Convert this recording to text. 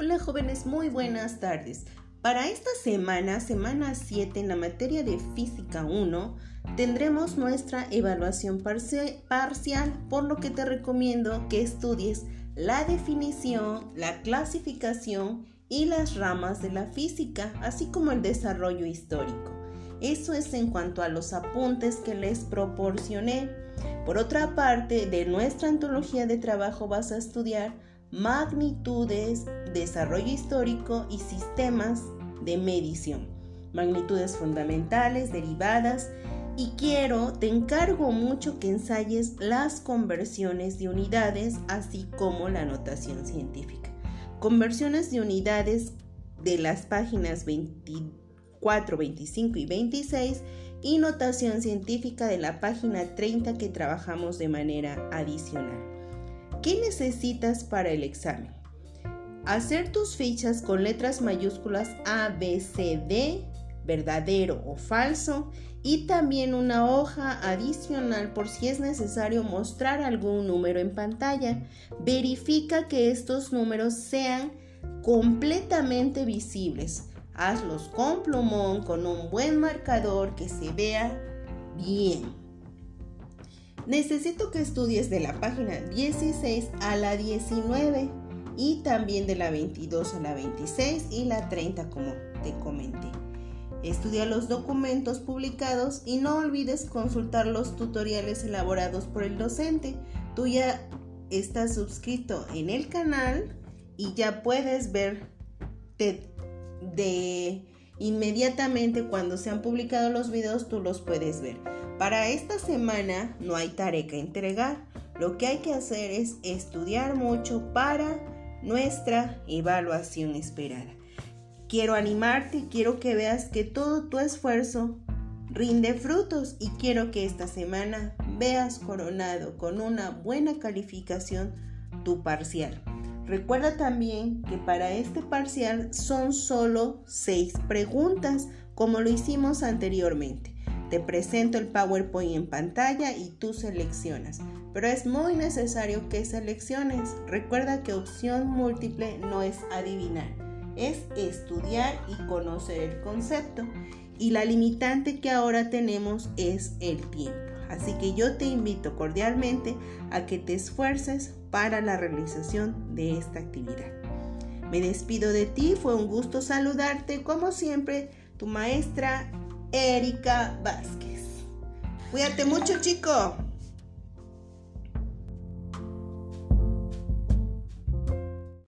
Hola jóvenes, muy buenas tardes. Para esta semana, semana 7 en la materia de Física 1, tendremos nuestra evaluación parcial, por lo que te recomiendo que estudies la definición, la clasificación y las ramas de la física, así como el desarrollo histórico. Eso es en cuanto a los apuntes que les proporcioné. Por otra parte, de nuestra antología de trabajo vas a estudiar magnitudes, desarrollo histórico y sistemas de medición. Magnitudes fundamentales, derivadas y quiero, te encargo mucho que ensayes las conversiones de unidades, así como la notación científica. Conversiones de unidades de las páginas 24, 25 y 26 y notación científica de la página 30 que trabajamos de manera adicional. ¿Qué necesitas para el examen? Hacer tus fichas con letras mayúsculas A, B, C, D, verdadero o falso, y también una hoja adicional por si es necesario mostrar algún número en pantalla. Verifica que estos números sean completamente visibles. Hazlos con plumón, con un buen marcador que se vea bien. Necesito que estudies de la página 16 a la 19 y también de la 22 a la 26 y la 30 como te comenté. Estudia los documentos publicados y no olvides consultar los tutoriales elaborados por el docente. Tú ya estás suscrito en el canal y ya puedes ver de inmediatamente cuando se han publicado los videos tú los puedes ver. Para esta semana no hay tarea que entregar. Lo que hay que hacer es estudiar mucho para nuestra evaluación esperada. Quiero animarte, quiero que veas que todo tu esfuerzo rinde frutos y quiero que esta semana veas coronado con una buena calificación tu parcial. Recuerda también que para este parcial son solo seis preguntas, como lo hicimos anteriormente. Te presento el PowerPoint en pantalla y tú seleccionas, pero es muy necesario que selecciones. Recuerda que opción múltiple no es adivinar, es estudiar y conocer el concepto. Y la limitante que ahora tenemos es el tiempo. Así que yo te invito cordialmente a que te esfuerces para la realización de esta actividad. Me despido de ti, fue un gusto saludarte, como siempre, tu maestra Erika Vázquez. Cuídate mucho, chico.